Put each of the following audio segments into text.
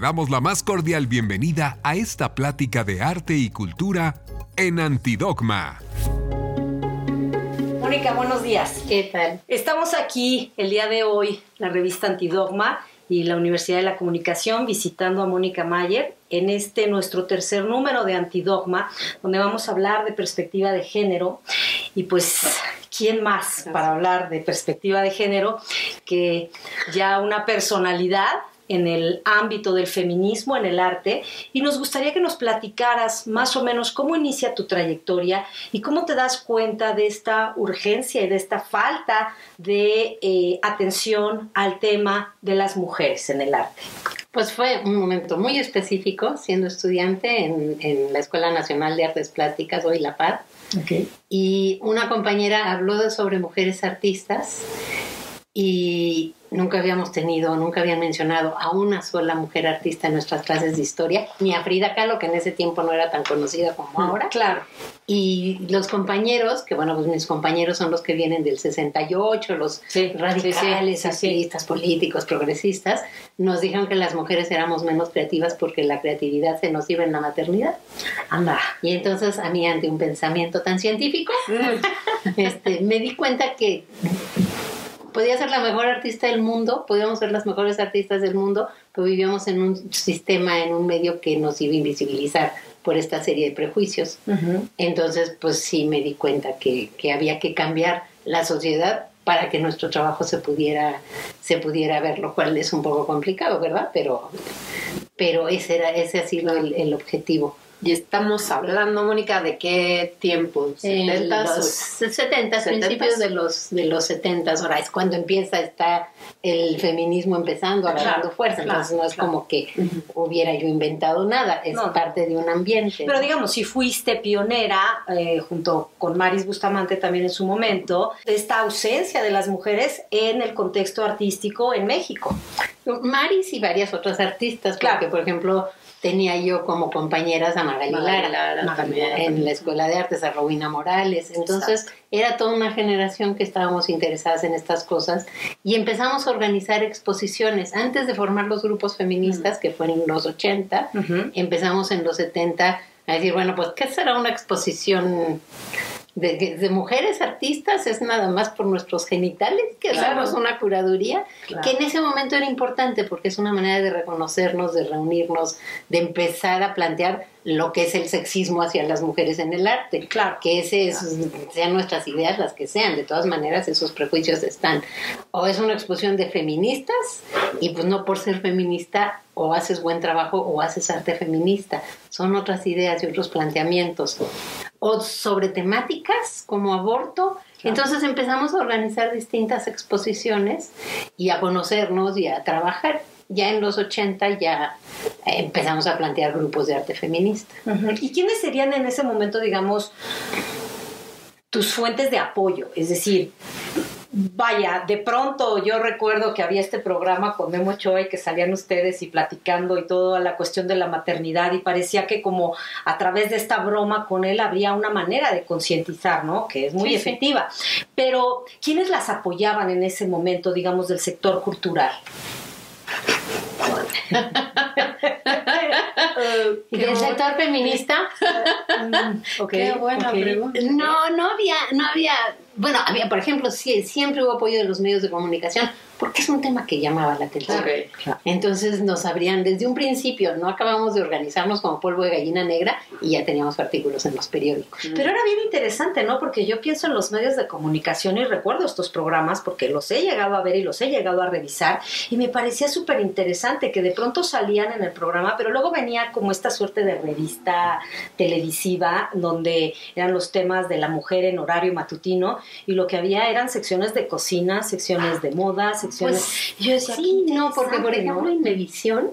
Damos la más cordial bienvenida a esta plática de arte y cultura en Antidogma. Mónica, buenos días. ¿Qué tal? Estamos aquí el día de hoy, la revista Antidogma y la Universidad de la Comunicación, visitando a Mónica Mayer en este nuestro tercer número de Antidogma, donde vamos a hablar de perspectiva de género. Y pues, ¿quién más para hablar de perspectiva de género que ya una personalidad en el ámbito del feminismo, en el arte, y nos gustaría que nos platicaras más o menos cómo inicia tu trayectoria y cómo te das cuenta de esta urgencia y de esta falta de eh, atención al tema de las mujeres en el arte. Pues fue un momento muy específico, siendo estudiante en, la Escuela Nacional de Artes Plásticas, hoy La Paz. Y una compañera habló sobre mujeres artistas y nunca habíamos tenido, nunca habían mencionado a una sola mujer artista en nuestras clases de historia, ni a Frida Kahlo, que en ese tiempo no era tan conocida como mm, ahora. Claro. Y los compañeros, que bueno, pues mis compañeros son los que vienen del 68, los radicales, activistas políticos, progresistas, nos dijeron que las mujeres éramos menos creativas porque la creatividad se nos iba en la maternidad. Anda. Y entonces a mí, ante un pensamiento tan científico, este, me di cuenta que podía ser la mejor artista del mundo, podíamos ser las mejores artistas del mundo, pero vivíamos en un sistema, en un medio que nos iba a invisibilizar por esta serie de prejuicios. Entonces, pues sí me di cuenta que, que, había que cambiar la sociedad para que nuestro trabajo se pudiera, se pudiera ver, lo cual es un poco complicado, ¿verdad? Pero, pero ese, era, ese ha sido el, el objetivo. Y estamos hablando, Mónica, ¿de qué tiempo? ¿70 los 70, principios de los, de los 70, ahora es cuando empieza está el feminismo empezando, agarrando fuerza, entonces no es como que hubiera yo inventado nada, es parte de un ambiente. Pero digamos, si fuiste pionera, eh, junto con Maris Bustamante también en su momento, de esta ausencia de las mujeres en el contexto artístico en México. Maris y varias otras artistas, porque por ejemplo tenía yo como compañeras a Magali Lara, en la Escuela de Artes, a Robina Morales. Entonces era toda una generación que estábamos interesadas en estas cosas y empezamos a organizar exposiciones. Antes de formar los grupos feministas, que fueron en los 80, empezamos en los 70 a decir, bueno, pues, ¿qué será una exposición de, mujeres artistas es nada más por nuestros genitales que hacemos una curaduría que en ese momento era importante porque es una manera de reconocernos, de reunirnos, de empezar a plantear lo que es el sexismo hacia las mujeres en el arte. Claro. Que ese sean nuestras ideas las que sean. De todas maneras, esos prejuicios están. O es una exposición de feministas y pues no por ser feminista o haces buen trabajo o haces arte feminista. Son otras ideas y otros planteamientos. O sobre temáticas como aborto. Entonces empezamos a organizar distintas exposiciones y a conocernos y a trabajar ya en los 80 ya empezamos a plantear grupos de arte feminista. ¿Y quiénes serían en ese momento, digamos, tus fuentes de apoyo? Es decir, vaya, de pronto yo recuerdo que había este programa con Memo Ochoa y que salían ustedes y platicando y toda la cuestión de la maternidad y parecía que como a través de esta broma con él habría una manera de concientizar, ¿no? Que es muy efectiva. Pero, ¿quiénes las apoyaban en ese momento, digamos, del sector cultural? ¿Y del sector feminista? Qué buena pregunta. No, no había, no había, bueno, había, por ejemplo, siempre hubo apoyo de los medios de comunicación, porque es un tema que llamaba la atención. Entonces nos abrían desde un principio, no acabamos de organizarnos como polvo de gallina negra y ya teníamos artículos en los periódicos. Pero era bien interesante, ¿no? Porque yo pienso en los medios de comunicación y recuerdo estos programas porque los he llegado a ver y los he llegado a revisar y me parecía súper interesante que de pronto salían en el programa, pero luego venía como esta suerte de revista televisiva donde eran los temas de la mujer en horario matutino y lo que había eran secciones de cocina, secciones de moda, secciones pues, yo decía, sí, no, porque por ejemplo en Medición,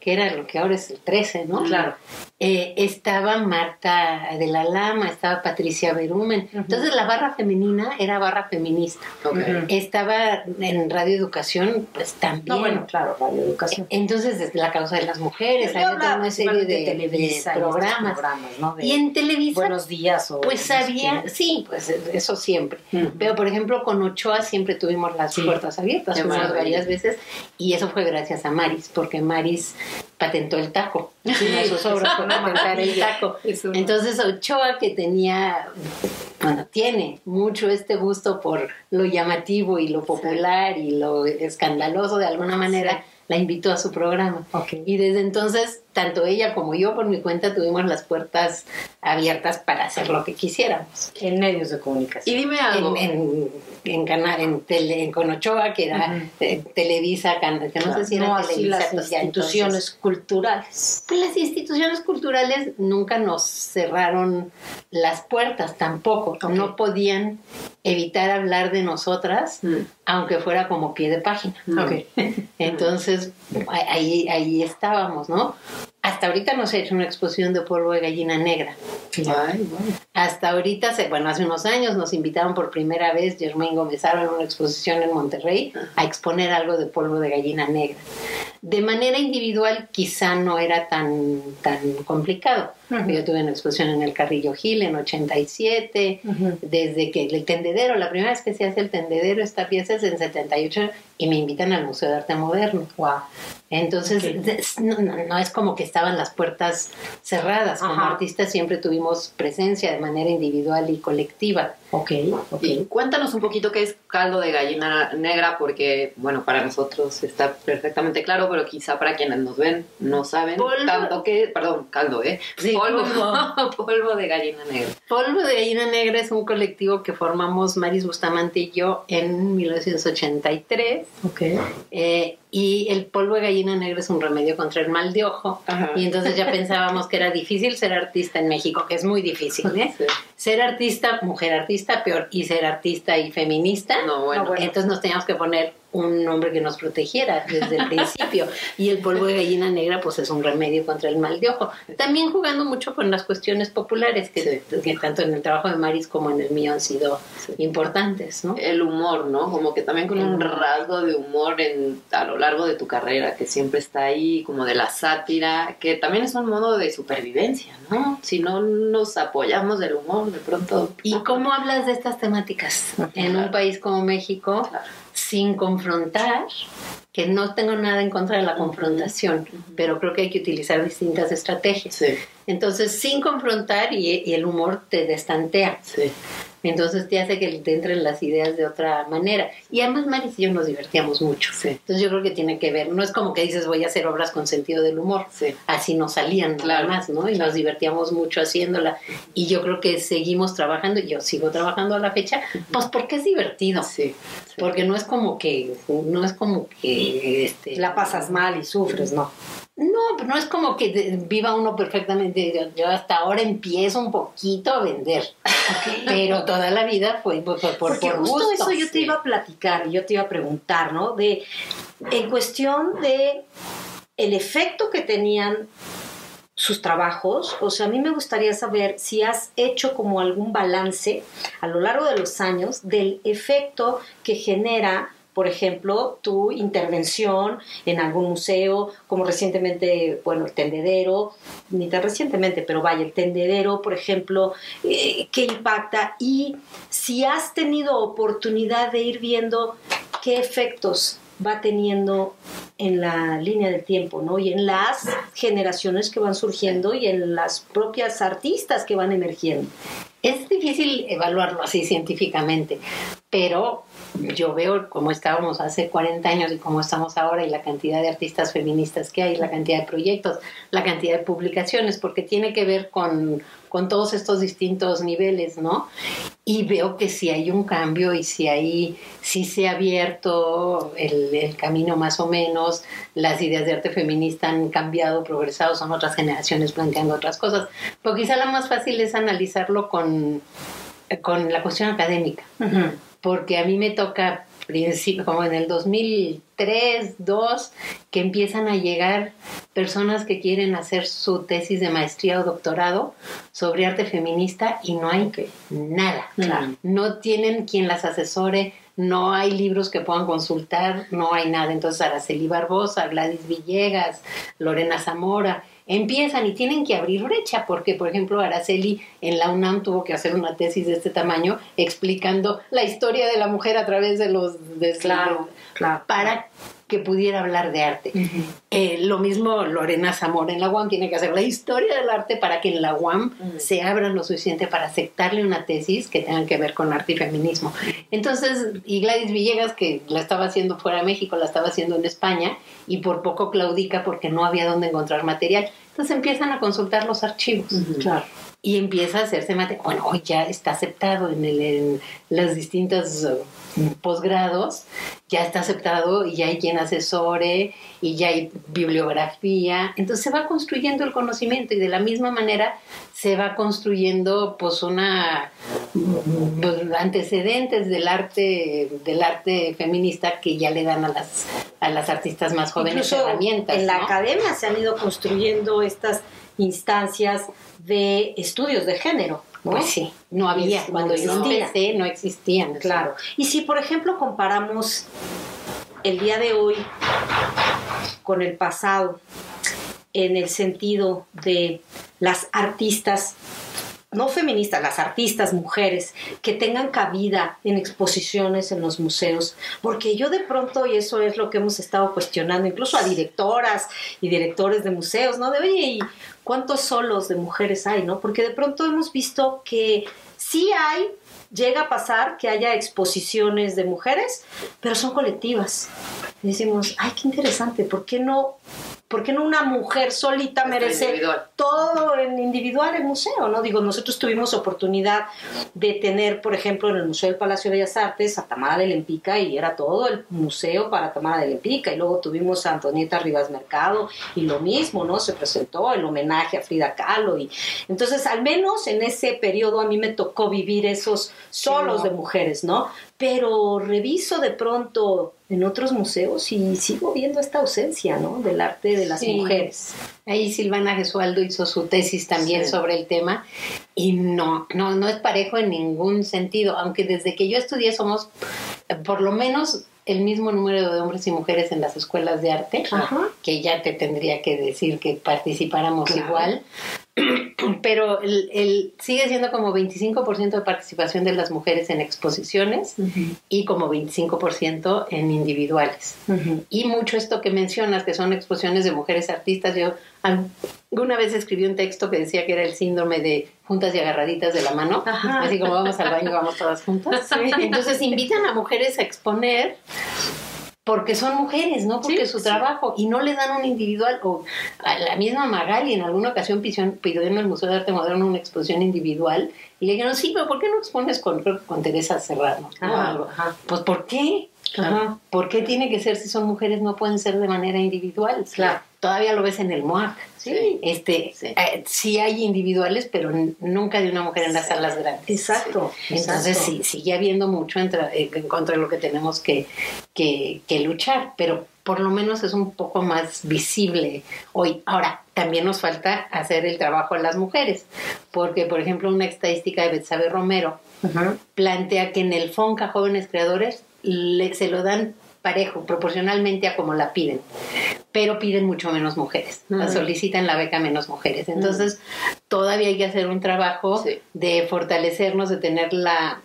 que era lo que ahora es el 13, ¿no? Claro. Eh, estaba Marta de la Lama, estaba Patricia Berumen. Entonces la barra femenina era barra feminista. Estaba en Radio Educación, pues también. No, bueno, claro, Radio Educación. Entonces, desde la causa de las mujeres, había toda una serie de, programas. y en televisión. Buenos días o. Pues había, sí, pues eso siempre. Pero por ejemplo, con Ochoa siempre tuvimos las puertas abiertas, unas varias veces. Y eso fue gracias a Maris, porque Maris patentó el taco. Una de sus obras fue patentar el taco. Entonces Ochoa, que tenía, bueno, tiene mucho este gusto por lo llamativo y lo popular y lo escandaloso de alguna manera, la invitó a su programa. Y desde entonces, tanto ella como yo, por mi cuenta, tuvimos las puertas abiertas para hacer lo que quisiéramos. En medios de comunicación. Y dime algo. En, en, canal, en, tele, en Conochoa, que era eh, Televisa, que no sé si era Televisa. las pues instituciones culturales. Pues las instituciones culturales nunca nos cerraron las puertas tampoco. No podían evitar hablar de nosotras, mm. aunque fuera como pie de página. Entonces, ahí, ahí estábamos, ¿no? Hasta ahorita no se ha hecho una exposición de polvo de gallina negra. Hasta ahorita, bueno, hace unos años nos invitaron por primera vez Germain Gómez en una exposición en Monterrey a exponer algo de polvo de gallina negra. De manera individual quizá no era tan, tan complicado. Yo tuve una exposición en el Carrillo Gil en 87, desde que el tendedero, la primera vez que se hace el tendedero, esta pieza es en 78 y me invitan al Museo de Arte Moderno. Wow. Entonces, no, es como que estaban las puertas cerradas. Como artistas siempre tuvimos presencia de manera individual y colectiva. Ok, ok. Y cuéntanos un poquito qué es caldo de gallina negra, porque, bueno, para nosotros está perfectamente claro, pero quizá para quienes nos ven no saben tanto que, perdón, caldo, ¿eh? Sí, polvo. polvo de gallina negra. Polvo de gallina negra es un colectivo que formamos Maris Bustamante y yo en 1983. Ok. Eh, y el polvo de gallina negra es un remedio contra el mal de ojo. Y entonces ya pensábamos que era difícil ser artista en México, que es muy difícil, ¿eh? Ser artista, mujer artista, peor, y ser artista y feminista. No, bueno. Entonces nos teníamos que poner un nombre que nos protegiera desde el principio. Y el polvo de gallina negra, pues es un remedio contra el mal de ojo. También jugando mucho con las cuestiones populares, que, tanto en el trabajo de Maris como en el mío han sido importantes, ¿no? El humor, ¿no? Como que también con un rasgo de humor en, a lo largo de tu carrera, que siempre está ahí, como de la sátira, que también es un modo de supervivencia, ¿no? Si no nos apoyamos del humor, de pronto... ¿Y cómo hablas de estas temáticas en un país como México? Sin confrontar, que no tengo nada en contra de la confrontación, pero creo que hay que utilizar distintas estrategias. Entonces, sin confrontar y, el humor te destantea. Entonces te hace que te entren las ideas de otra manera. Y además Maris y yo nos divertíamos mucho. Entonces yo creo que tiene que ver, no es como que dices voy a hacer obras con sentido del humor. Así nos salían nada más, ¿no? Y nos divertíamos mucho haciéndola. Y yo creo que seguimos trabajando, y yo sigo trabajando a la fecha, pues porque es divertido. Sí. Porque no es como que, no es como que este, la pasas mal y sufres, ¿no? No, no es como que viva uno perfectamente. Yo hasta ahora empiezo un poquito a vender, pero toda la vida fue por, por, Porque justo eso yo te iba a platicar, yo te iba a preguntar, ¿no? De, en cuestión de el efecto que tenían sus trabajos, o sea, a mí me gustaría saber si has hecho como algún balance a lo largo de los años del efecto que genera por ejemplo, tu intervención en algún museo, como recientemente, bueno, el tendedero, ni tan recientemente, pero vaya, el tendedero, por ejemplo, eh, impacta y si has tenido oportunidad de ir viendo qué efectos va teniendo en la línea del tiempo, ¿no? Y en las generaciones que van surgiendo y en las propias artistas que van emergiendo. Es difícil evaluarlo así científicamente, pero yo veo cómo estábamos hace 40 años y cómo estamos ahora y la cantidad de artistas feministas que hay, la cantidad de proyectos, la cantidad de publicaciones, porque tiene que ver con, todos estos distintos niveles, ¿no? Y veo que si hay un cambio y si hay, si se ha abierto el, el camino más o menos, las ideas de arte feminista han cambiado, progresado, son otras generaciones planteando otras cosas. Pero quizá lo más fácil es analizarlo con, con la cuestión académica porque a mí me toca como en el 2003, 2002, que empiezan a llegar personas que quieren hacer su tesis de maestría o doctorado sobre arte feminista y no hay nada. No tienen quien las asesore, no hay libros que puedan consultar, no hay nada. Entonces Araceli Barbosa, Gladys Villegas, Lorena Zamora, empiezan y tienen que abrir brecha, porque por ejemplo Araceli en la UNAM tuvo que hacer una tesis de este tamaño explicando la historia de la mujer a través de los... De claro, claro. Para que pudiera hablar de arte. Eh, lo mismo Lorena Zamora en la UAM tiene que hacer la historia del arte para que en la UAM se abran lo suficiente para aceptarle una tesis que tenga que ver con arte y feminismo. Entonces, y Gladys Villegas, que la estaba haciendo fuera de México, la estaba haciendo en España, y por poco claudica porque no había dónde encontrar material. Entonces empiezan a consultar los archivos. Claro y empieza a hacerse mate. Bueno, hoy ya está aceptado en, el, en los distintos uh, posgrados, ya está aceptado y ya hay quien asesore y ya hay bibliografía. Entonces se va construyendo el conocimiento y de la misma manera se va construyendo pues una pues, antecedentes del arte del arte feminista que ya le dan a las a las artistas más jóvenes herramientas. En la academia se han ido construyendo estas instancias de estudios de género. ¿No? Pues sí, no había. Cuando yo empecé no existían. Claro. Y si, por ejemplo, comparamos el día de hoy con el pasado, en el sentido de las artistas no feministas, las artistas, mujeres, que tengan cabida en exposiciones en los museos, porque yo de pronto, y eso es lo que hemos estado cuestionando, incluso a directoras y directores de museos, ¿no? De, oye, ¿y cuántos solos de mujeres hay, ¿no? Porque de pronto hemos visto que sí hay, llega a pasar que haya exposiciones de mujeres, pero son colectivas. Decimos, ay, qué interesante, ¿por qué no ¿por qué no una mujer solita merece todo en individual el museo? ¿no? Digo, nosotros tuvimos oportunidad de tener, por ejemplo, en el Museo del Palacio de Bellas Artes a Tamara de Lempica y era todo el museo para Tamara de Lempica. Y luego tuvimos a Antonieta Rivas Mercado y lo mismo, ¿no? Se presentó el homenaje a Frida Kahlo. Y entonces, al menos en ese periodo a mí me tocó vivir esos solos de mujeres, ¿no? Pero reviso de pronto en otros museos y sigo viendo esta ausencia, ¿no? Del arte de las mujeres. Ahí Silvana Gesualdo hizo su tesis también sobre el tema y no, no, no es parejo en ningún sentido, aunque desde que yo estudié somos por lo menos el mismo número de hombres y mujeres en las escuelas de arte, que ya te tendría que decir que participáramos igual, pero el, sigue siendo como 25% de participación de las mujeres en exposiciones y como 25% en individuales. Y mucho esto que mencionas, que son exposiciones de mujeres artistas, yo alguna vez escribí un texto que decía que era el síndrome de juntas y agarraditas de la mano, así como vamos al baño, vamos todas juntas. Entonces invitan a mujeres a exponer porque son mujeres, no porque su trabajo, y no le dan un individual, o a la misma Magali en alguna ocasión pidió en el Museo de Arte Moderno una exposición individual, y le dijeron, sí, pero ¿por qué no expones con, con Teresa Serrano? Ah, pues ¿por qué? ¿Por qué tiene que ser si son mujeres no pueden ser de manera individual? Claro. Todavía lo ves en el MOAC. Sí. Este, eh, sí. hay individuales, pero nunca de una mujer en las salas grandes. Exacto. Entonces sí, sigue habiendo mucho eh, en contra de lo que tenemos que, que, que luchar, pero por lo menos es un poco más visible hoy. Ahora, también nos falta hacer el trabajo a las mujeres, porque por ejemplo una estadística de Betsabe Romero plantea que en el FONCA Jóvenes Creadores se lo dan parejo, proporcionalmente a como la piden, pero piden mucho menos mujeres, solicitan la beca menos mujeres. Entonces, todavía hay que hacer un trabajo de fortalecernos, de tener la,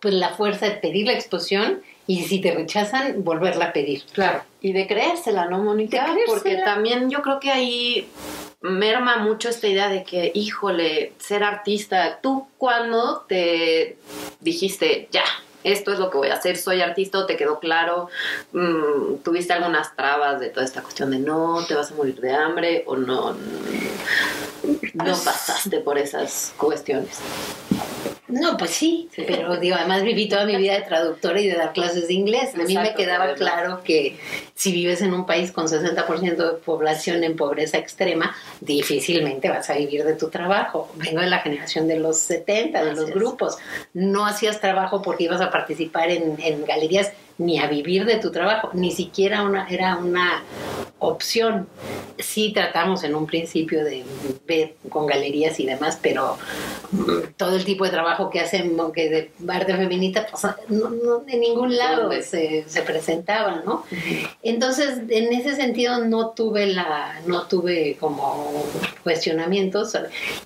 pues, la fuerza de pedir la exposición y si te rechazan, volverla a pedir. Claro. Y de creérsela, ¿no, Mónica? Porque también yo creo que ahí merma mucho esta idea de que, híjole, ser artista, tú cuando te dijiste, ya, esto es lo que voy a hacer, soy artista, o te quedó claro, mm, tuviste algunas trabas de toda esta cuestión de no, te vas a morir de hambre o no, no pues pasaste por esas cuestiones. No, pues sí, pero digo, además viví toda mi vida de traductora y de dar clases de inglés. A mí me quedaba claro que si vives en un país con 60% de población en pobreza extrema, difícilmente vas a vivir de tu trabajo. Vengo de la generación de los 70, de los grupos. No hacías trabajo porque ibas a participar en, en galerías ni a vivir de tu trabajo, ni siquiera una, era una opción. Sí tratamos en un principio de ver con galerías y demás, pero mm, todo el tipo de trabajo que hacen, que de arte feminista, pues, no, de ningún lado se, se, presentaba, ¿no? Entonces, en ese sentido no tuve la, no tuve como cuestionamientos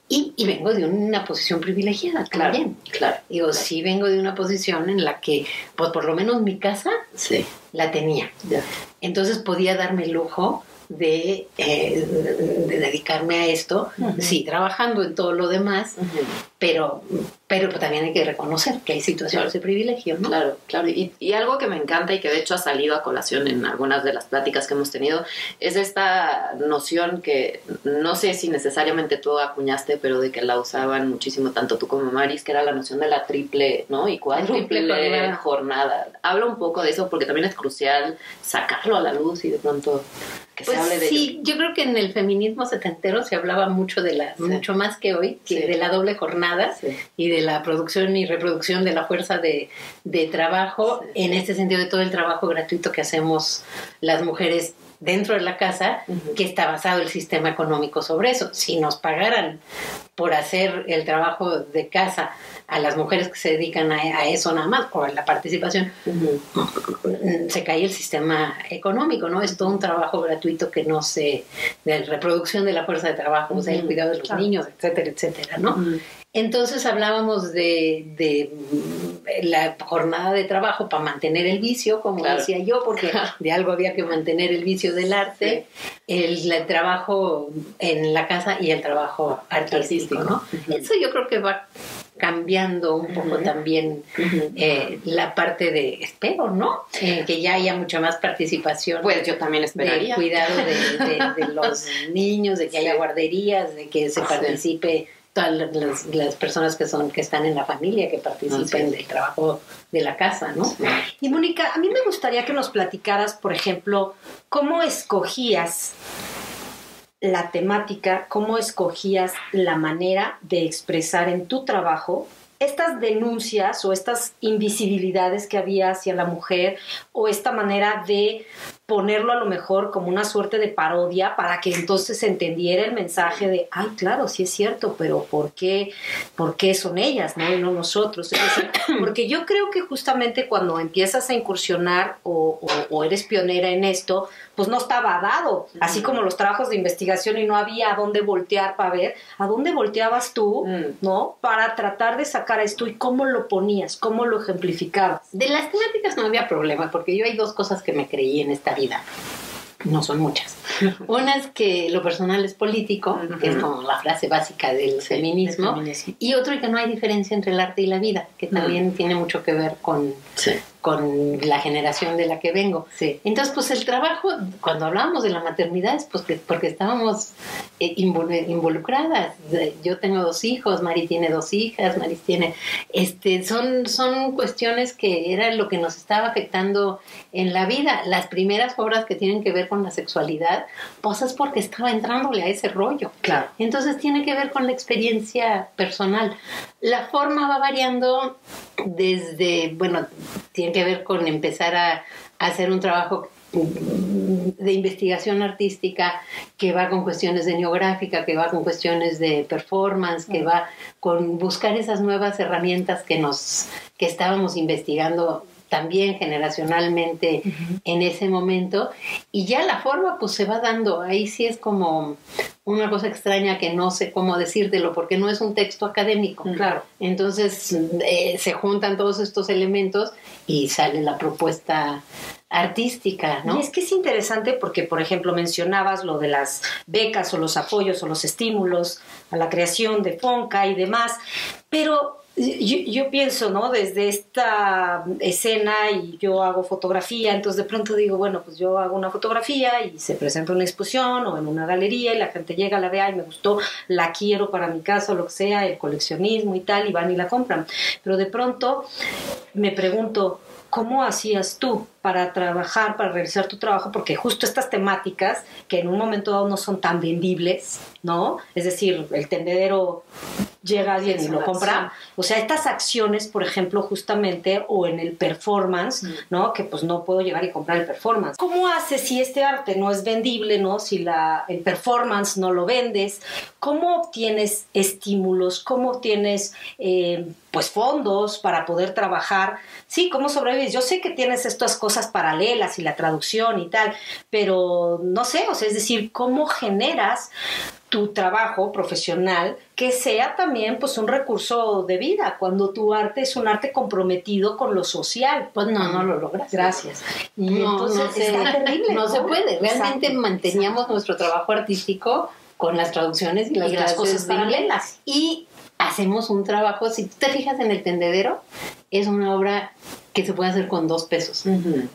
y, y vengo de una posición privilegiada claro, también. Claro. Digo, sí vengo de una posición en la que, pues por lo menos mi casa Sí. la tenía. Entonces podía darme el lujo de, eh, de, dedicarme a esto, sí, trabajando en todo lo demás, pero, pero también hay que reconocer que hay situaciones de privilegio, ¿no? Claro, claro. Y, y, algo que me encanta y que de hecho ha salido a colación en algunas de las pláticas que hemos tenido es esta noción que no sé si necesariamente tú acuñaste, pero de que la usaban muchísimo tanto tú como Maris, que era la noción de la triple, ¿no? Y cuádruple jornada. jornada. Habla un poco de eso porque también es crucial sacarlo a la luz y de pronto que pues se hable de sí, yo creo que en el feminismo setentero se hablaba mucho de la, sí. mucho más que hoy, que sí. de la doble jornada sí. y de la producción y reproducción de la fuerza de, de trabajo, en este sentido de todo el trabajo gratuito que hacemos las mujeres dentro de la casa, uh -huh. que está basado el sistema económico sobre eso. Si nos pagaran por hacer el trabajo de casa a las mujeres que se dedican a, a eso nada más, por la participación, uh -huh. se cae el sistema económico, ¿no? Es todo un trabajo gratuito que no se... de reproducción de la fuerza de trabajo, uh -huh. o sea, el cuidado de los claro. niños, etcétera, etcétera, ¿no? Entonces hablábamos de, de, la jornada de trabajo para mantener el vicio, como claro. decía yo, porque de algo había que mantener el vicio del arte, sí. el, el, trabajo en la casa y el trabajo artístico, ¿no? Uh -huh. Eso yo creo que va cambiando un poco uh -huh. también uh -huh. eh, la parte de, espero, ¿no? Eh, que ya haya mucha más participación. Pues yo también esperaría. De cuidado de, de, de los niños, de que haya guarderías, de que se participe todas las, las, personas que son que están en la familia que participen del trabajo de la casa, ¿no? Y Mónica, a mí me gustaría que nos platicaras, por ejemplo, cómo escogías la temática, cómo escogías la manera de expresar en tu trabajo estas denuncias o estas invisibilidades que había hacia la mujer o esta manera de ponerlo a lo mejor como una suerte de parodia para que entonces se entendiera el mensaje de, ay, claro, sí es cierto, pero ¿por qué, por qué son ellas, no? Y no nosotros. Es decir, porque yo creo que justamente cuando empiezas a incursionar o, o, o, eres pionera en esto, pues no estaba dado, así como los trabajos de investigación y no había a dónde voltear para ver, a dónde volteabas tú, ¿no? Para tratar de sacar esto y cómo lo ponías, cómo lo ejemplificabas. De las temáticas no había problema, porque yo hay dos cosas que me creí en esta vida. No son muchas. Una es que lo personal es político, uh -huh. que es como la frase básica del sí, feminismo, feminismo, y otro que no hay diferencia entre el arte y la vida, que también uh -huh. tiene mucho que ver con, sí. Con la generación de la que vengo. Sí. Entonces, pues el trabajo, cuando hablábamos de la maternidad, es pues porque estábamos eh, involucradas. Yo tengo dos hijos, Mari tiene dos hijas, Mari tiene... Este, son, son cuestiones que era lo que nos estaba afectando en la vida. Las primeras obras que tienen que ver con la sexualidad, pues es porque estaba entrándole a ese rollo. Claro. Entonces tiene que ver con la experiencia personal. La forma va variando desde, bueno, tiene que ver con empezar a, a hacer un trabajo de investigación artística que va con cuestiones de neográfica, que va con cuestiones de performance, que va con buscar esas nuevas herramientas que nos que estábamos investigando también generacionalmente uh -huh. en ese momento y ya la forma pues se va dando ahí sí es como una cosa extraña que no sé cómo decírtelo porque no es un texto académico claro entonces eh, se juntan todos estos elementos y sale la propuesta artística, ¿no? Y es que es interesante porque, por ejemplo, mencionabas lo de las becas o los apoyos o los estímulos a la creación de FONCA y demás, pero yo, pienso, ¿no? Desde esta escena y yo hago fotografía, entonces de pronto digo, bueno, pues yo hago una fotografía y se presenta una exposición o en una galería y la gente llega, la vea y me gustó, la quiero para mi casa o lo que sea, el coleccionismo y tal, y van y la compran. Pero de pronto me pregunto, ¿cómo hacías tú para trabajar, para realizar tu trabajo? Porque justo estas temáticas que en un momento dado no son tan vendibles, ¿no? Es decir, el tendedero llega alguien y lo compra. O sea, estas acciones, por ejemplo, justamente, o en el performance, ¿no? Que pues no puedo llegar y comprar el performance. ¿Cómo haces si este arte no es vendible, ¿no? Si la, el performance no lo vendes, ¿cómo obtienes estímulos? ¿Cómo obtienes, eh, pues, fondos para poder trabajar? Sí, ¿cómo sobrevives? Yo sé que tienes estas cosas paralelas y la traducción y tal, pero no sé, o sea, es decir, ¿cómo generas tu trabajo profesional que sea también pues un recurso de vida, cuando tu arte es un arte comprometido con lo social. Pues no, no lo logras. Gracias. Y no, entonces no se, terrible. No, se puede. Realmente manteníamos nuestro trabajo artístico con las traducciones y las, cosas paralelas. Y hacemos un trabajo, si tú te fijas en el tendedero, es una obra que se puede hacer con dos pesos.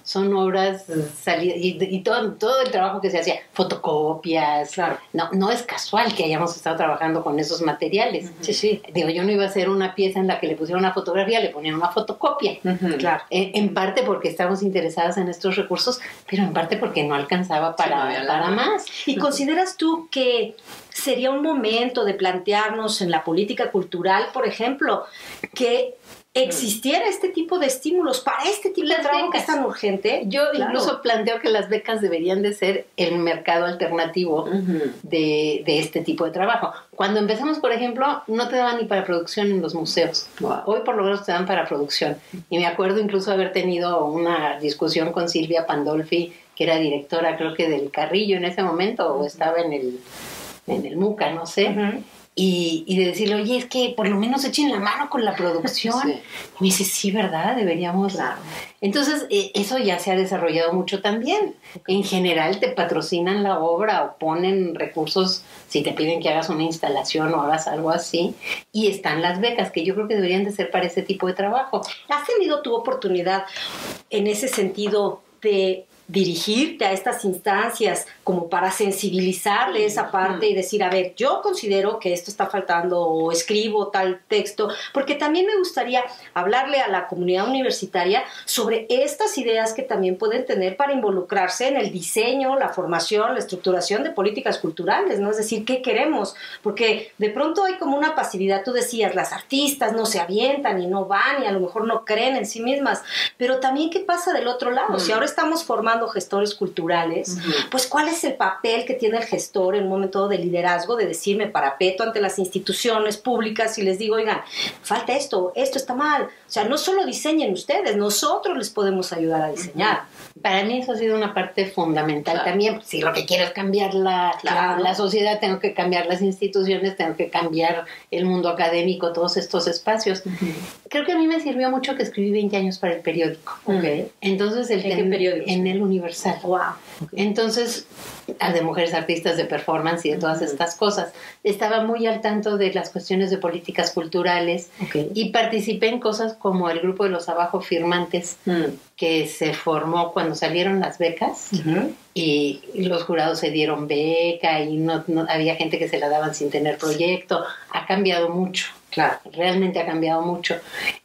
Son obras salidas y, todo, todo el trabajo que se hacía, fotocopias. Claro. No, no es casual que hayamos estado trabajando con esos materiales. Sí, sí. Digo, yo no iba a hacer una pieza en la que le pusieran una fotografía, le ponían una fotocopia. Claro. En, parte porque estábamos interesadas en estos recursos, pero en parte porque no alcanzaba para, para más. ¿Y consideras tú que sería un momento de plantearnos en la política cultural, por ejemplo, que existiera este tipo de estímulos para este tipo de trabajo que es tan urgente. Yo incluso planteo que las becas deberían de ser el mercado alternativo de, este tipo de trabajo. Cuando empezamos, por ejemplo, no te daban ni para producción en los museos. Hoy por lo menos te dan para producción. Y me acuerdo incluso haber tenido una discusión con Silvia Pandolfi, que era directora creo que del Carrillo en ese momento, o estaba en el, en el MUCA, no sé y, de decirle, oye, es que por lo menos echen la mano con la producción. Y me dice, sí, ¿verdad? Deberíamos. Entonces, eh, eso ya se ha desarrollado mucho también. En general, te patrocinan la obra o ponen recursos si te piden que hagas una instalación o hagas algo así. Y están las becas, que yo creo que deberían de ser para ese tipo de trabajo. ¿Has tenido tu oportunidad en ese sentido de dirigirte a estas instancias como para sensibilizarle esa parte y decir, a ver, yo considero que esto está faltando o escribo tal texto, porque también me gustaría hablarle a la comunidad universitaria sobre estas ideas que también pueden tener para involucrarse en el diseño, la formación, la estructuración de políticas culturales, ¿no? Es decir, ¿qué queremos? Porque de pronto hay como una pasividad, tú decías, las artistas no se avientan y no van y a lo mejor no creen en sí mismas, pero también qué pasa del otro lado, si ahora estamos formando gestores culturales, pues cuál es el papel que tiene el gestor en un momento de liderazgo, de decirme parapeto ante las instituciones públicas y les digo, oigan, falta esto, esto está mal. O sea, no solo diseñen ustedes, nosotros les podemos ayudar a diseñar. Para mí eso ha sido una parte fundamental también. Si lo que quiero es cambiar la, la, sociedad, tengo que cambiar las instituciones, tengo que cambiar el mundo académico, todos estos espacios. Creo que a mí me sirvió mucho que escribí 20 años para el periódico. Entonces, el ¿En qué periódico? En el Universal. Wow. Entonces, de mujeres artistas de performance y de todas estas cosas. Estaba muy al tanto de las cuestiones de políticas culturales y participé en cosas como el grupo de los abajo firmantes mm. que se formó cuando salieron las becas y los jurados se dieron beca y no, había gente que se la daban sin tener proyecto. Ha cambiado mucho. Claro. Realmente ha cambiado mucho.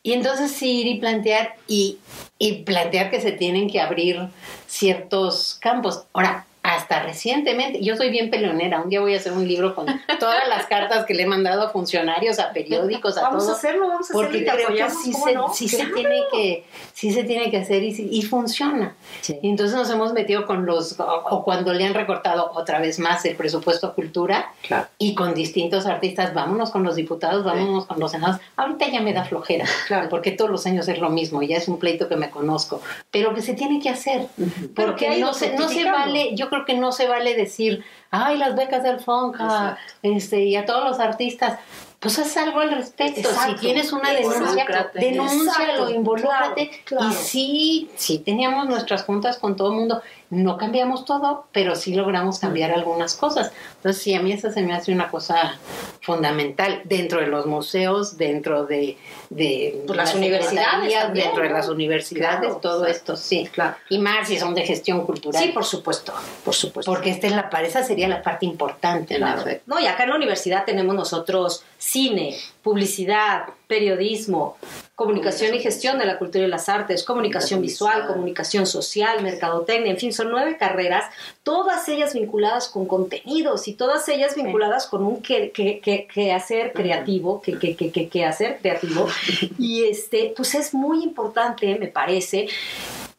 Y entonces sí ir y plantear y, y plantear que se tienen que abrir ciertos campos. Ahora, hasta recientemente, yo soy bien peleonera, un día voy a hacer un libro con todas las cartas que le he mandado a funcionarios, a periódicos, a vamos a hacerlo, vamos a porque creo que sí, se, tiene que sí se tiene que hacer y, funciona. Y entonces nos hemos metido con los, o, cuando le han recortado otra vez más el presupuesto a cultura y con distintos artistas, vámonos con los diputados, vámonos con los senados. Ahorita ya me da flojera, porque todos los años es lo mismo, ya es un pleito que me conozco, pero que se tiene que hacer, porque no se, no se vale, yo creo que no se vale decir, ay, las becas del Fonca, este, y a todos los artistas. Pues haz algo al respecto. Si tienes una denuncia, denúncialo, involúcrate. Y sí, sí teníamos nuestras juntas con todo el mundo. No cambiamos todo, pero sí logramos cambiar algunas cosas. Entonces, sí, a mí esa se me hace una cosa fundamental dentro de los museos, dentro de, de pues las, universidades, dentro de las universidades, todo esto, sí. Claro. Y más si son de gestión cultural. Sí, por supuesto, por supuesto. Porque esta es la, esa sería la parte importante. No, y acá en la universidad tenemos nosotros cine, publicidad, periodismo, comunicación y gestión de la cultura y las artes, comunicación visual, comunicación social, mercadotecnia, en fin, son nueve carreras, todas ellas vinculadas con contenidos y todas ellas vinculadas con un que, que, hacer creativo, que, que, que, que hacer creativo. Y este, pues es muy importante, me parece,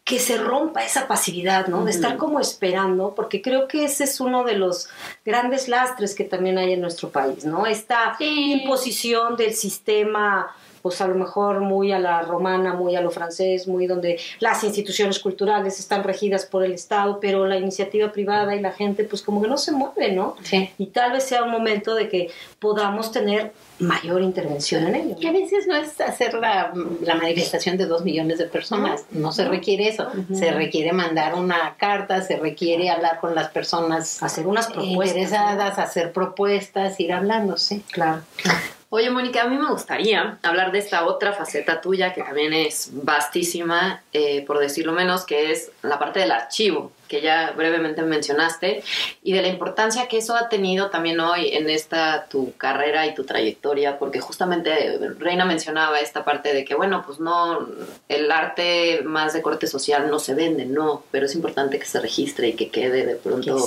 que se rompa esa pasividad, ¿no? De estar como esperando, porque creo que ese es uno de los grandes lastres que también hay en nuestro país, ¿no? Esta imposición del sistema pues a lo mejor muy a la romana, muy a lo francés, muy donde las instituciones culturales están regidas por el Estado, pero la iniciativa privada y la gente pues como que no se mueve, ¿no? Sí. Y tal vez sea un momento de que podamos tener mayor intervención en ello. Que a veces no es hacer la, la manifestación de dos millones de personas, no, se requiere eso, se requiere mandar una carta, se requiere hablar con las personas hacer unas propuestas, interesadas, hacer propuestas, ir hablando, sí. Claro. Oye, Mónica, a mí me gustaría hablar de esta otra faceta tuya que también es vastísima, eh, por decirlo menos, que es la parte del archivo que ya brevemente mencionaste, y de la importancia que eso ha tenido también hoy en esta tu carrera y tu trayectoria, porque justamente Reina mencionaba esta parte de que, bueno, pues no, el arte más de corte social no se vende, no, pero es importante que se registre y que quede de pronto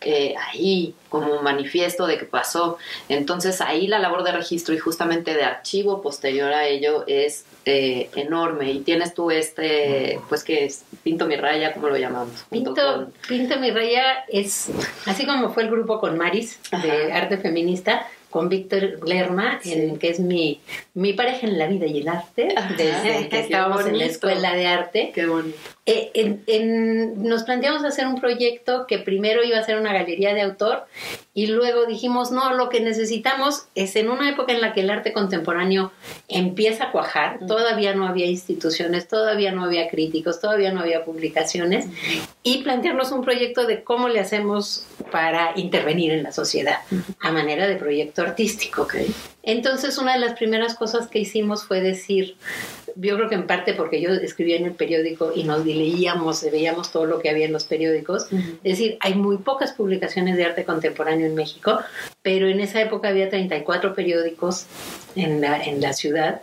eh, ahí como manifiesto de que pasó. Entonces ahí la labor de registro y justamente de archivo posterior a ello es eh, enorme y tienes tú este, pues que es Pinto mi raya, ¿cómo lo llamamos? Pinto, Pinto mi raya es, así como fue el grupo con Maris de arte feminista, con Víctor Lerma, que es mi, mi pareja en la vida y el arte, desde que estábamos en la escuela de arte. Qué bonito. Eh, nos planteamos hacer un proyecto que primero iba a ser una galería de autor y luego dijimos, no, lo que necesitamos es en una época en la que el arte contemporáneo empieza a cuajar, todavía no había instituciones, todavía no había críticos, todavía no había publicaciones, y plantearnos un proyecto de cómo le hacemos para intervenir en la sociedad a manera de proyecto artístico. Entonces, una de las primeras cosas que hicimos fue decir, yo creo que en parte porque yo escribía en el periódico y nos leíamos, veíamos todo lo que había en los periódicos, es decir, hay muy pocas publicaciones de arte contemporáneo en México, pero en esa época había 34 periódicos en la, en la ciudad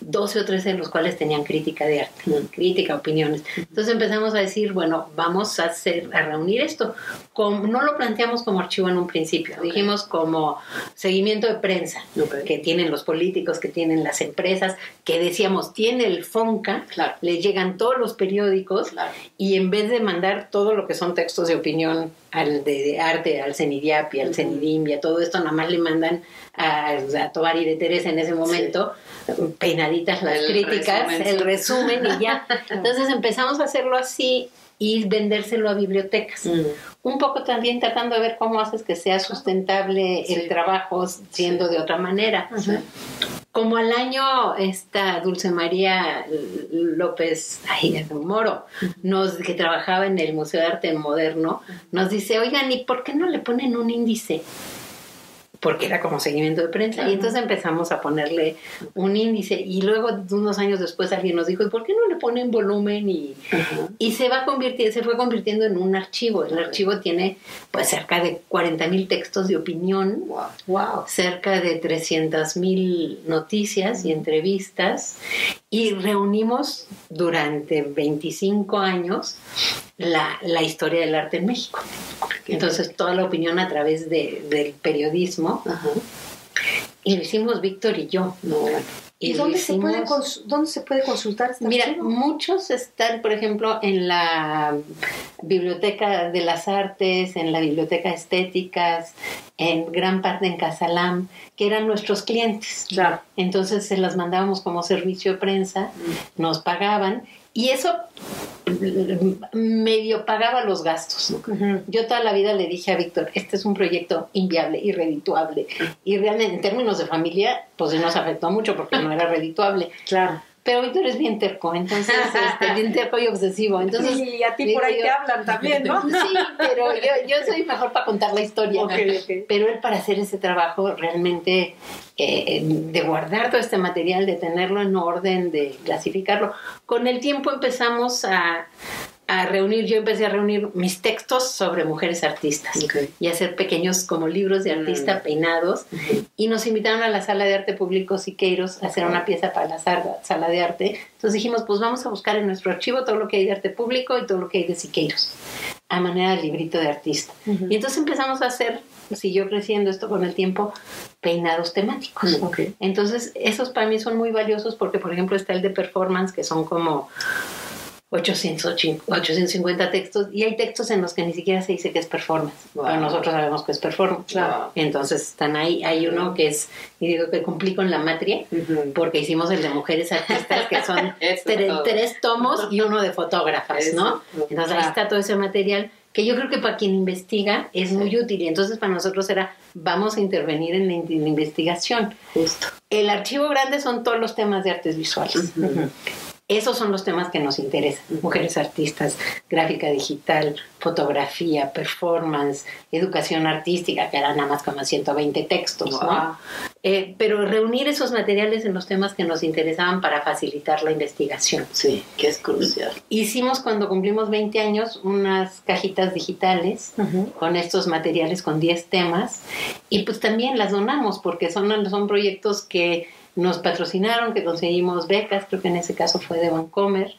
12 o 13 de los cuales tenían crítica de arte, crítica, opiniones. Entonces empezamos a decir, bueno, vamos a hacer, a reunir esto. no lo planteamos como archivo en un principio, dijimos como seguimiento de prensa, que tienen los políticos, que tienen las empresas, que decíamos, tiene el FONCA, le llegan todos los periódicos y en vez de mandar todo lo que son textos de opinión al de, arte, al CENIDIAP y al CENIDIM y a todo esto, nada más le mandan a, a Tobar y de Teresa en ese momento, peinaditas las críticas, el resumen y ya. Entonces empezamos a hacerlo así y vendérselo a bibliotecas. Mm. Un poco también tratando de ver cómo haces que sea sustentable el trabajo siendo de otra manera. Como al año esta Dulce María López ay, Moro, nos, que trabajaba en el Museo de Arte Moderno, nos dice, oigan, ¿y por qué no le ponen un índice? Porque era como seguimiento de prensa. Y entonces empezamos a ponerle un índice. Y luego, unos años después, alguien nos dijo, ¿y por qué no le ponen volumen? Y, y se va convirtiendo, se fue convirtiendo en un archivo. El archivo tiene pues cerca de 40 mil textos de opinión, wow. cerca de 300 mil noticias y entrevistas. Y reunimos durante 25 años la, la historia del arte en México. Entonces, toda la opinión a través de, del periodismo. Y lo hicimos Víctor y yo. ¿Y, dónde, se puede dónde se puede consultar este Mira, muchos están, por ejemplo, en la Biblioteca de las Artes, en la Biblioteca Estéticas, en gran parte en Casalam, que eran nuestros clientes. Claro. Entonces se las mandábamos como servicio de prensa, nos pagaban y eso medio pagaba los gastos. Yo toda la vida le dije a Víctor, este es un proyecto inviable, irredituable. Y realmente en términos de familia, pues nos afectó mucho porque no era redituable. Claro. Pero Víctor es bien terco, entonces, este, bien terco y obsesivo. Entonces, y a ti por ahí te hablan también, ¿no? Sí, pero yo, yo soy mejor para contar la historia. Pero él para hacer ese trabajo realmente eh, de guardar todo este material, de tenerlo en orden, de clasificarlo. Con el tiempo empezamos a, a reunir, yo empecé a reunir mis textos sobre mujeres artistas y hacer pequeños como libros de artista mm. peinados y nos invitaron a la sala de arte público Siqueiros a hacer una pieza para la sala, de arte. Entonces dijimos, pues vamos a buscar en nuestro archivo todo lo que hay de arte público y todo lo que hay de Siqueiros a manera de librito de artista. Y entonces empezamos a hacer, siguió creciendo esto con el tiempo, peinados temáticos. Entonces esos para mí son muy valiosos porque por ejemplo está el de performance que son como 800, 850 textos y hay textos en los que ni siquiera se dice que es performance, pero nosotros sabemos que es performance. Entonces están ahí, hay uno que es, y digo que cumplí con la matria, porque hicimos el de mujeres artistas, que son tres tomos y uno de fotógrafas, ¿no? Entonces ahí está todo ese material que yo creo que para quien investiga es muy útil y entonces para nosotros era vamos a intervenir en la, investigación. Justo. El archivo grande son todos los temas de artes visuales. Esos son los temas que nos interesan. Mujeres artistas, gráfica digital, fotografía, performance, educación artística, que eran nada más como 120 textos, ¿no? Eh, pero reunir esos materiales en los temas que nos interesaban para facilitar la investigación. Sí, que es crucial. Hicimos cuando cumplimos 20 años unas cajitas digitales con estos materiales con 10 temas y pues también las donamos porque son, son proyectos que nos patrocinaron, que conseguimos becas, creo que en ese caso fue de Vancomer,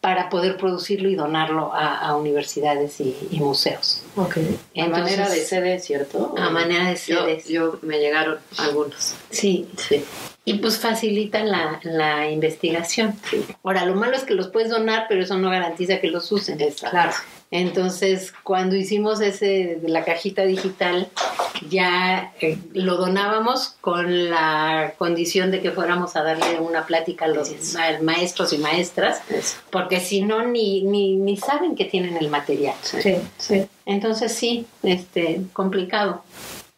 para poder producirlo y donarlo a, universidades y, museos. Okay. a manera de CD, ¿cierto? A manera de CD. Yo, me llegaron algunos. Sí. sí. Y pues facilitan la, la investigación. Ahora, lo malo es que los puedes donar, pero eso no garantiza que los usen. Claro. Entonces, cuando hicimos ese de la cajita digital, ya eh, lo donábamos con la condición de que fuéramos a darle una plática a los maestros y maestras, porque si no, ni, ni, ni saben que tienen el material. Sí, sí. Entonces, sí, este, complicado.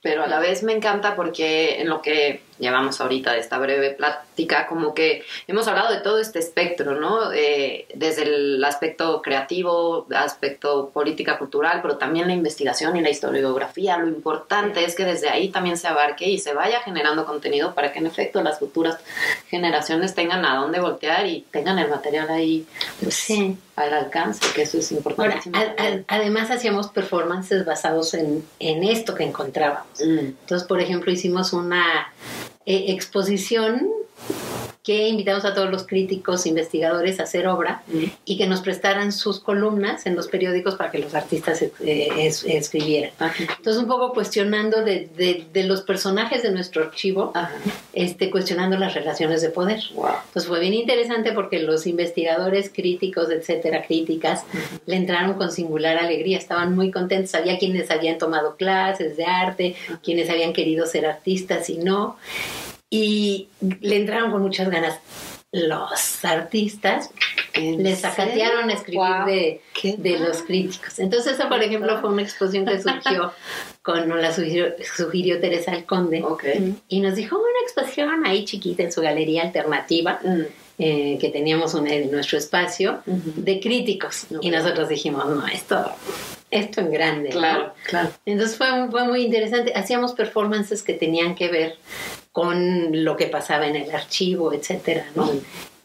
Pero a la vez me encanta porque en lo que llevamos ahorita de esta breve plática, como que hemos hablado de todo este espectro, ¿no? Eh, desde el aspecto creativo, aspecto política cultural, pero también la investigación y la historiografía. Lo importante es que desde ahí también se abarque y se vaya generando contenido para que en efecto las futuras generaciones tengan a dónde voltear y tengan el material ahí pues, al alcance, que eso es importante. además hacíamos performances basados en, en esto que encontrábamos. Mm. Entonces, por ejemplo, hicimos una eh, exposición que invitamos a todos los críticos, investigadores a hacer obra y que nos prestaran sus columnas en los periódicos para que los artistas eh, escribieran. Entonces, un poco cuestionando de, los personajes de nuestro archivo, este, cuestionando las relaciones de poder. Entonces, fue bien interesante porque los investigadores, críticos, etcétera, críticas, le entraron con singular alegría, estaban muy contentos. Había quienes habían tomado clases de arte, quienes habían querido ser artistas y no y le entraron con muchas ganas. Los artistas les sacatearon a escribir de, los críticos. Entonces, esa, por ejemplo, fue una exposición que surgió con la sugirió, Teresa Alconde y nos dijo una exposición ahí chiquita en su galería alternativa. Mm. Eh, que teníamos en nuestro espacio de críticos. Y nosotros dijimos no esto esto en grande claro claro. Entonces fue, fue muy interesante. Hacíamos performances que tenían que ver con lo que pasaba en el archivo, etcétera, ¿no?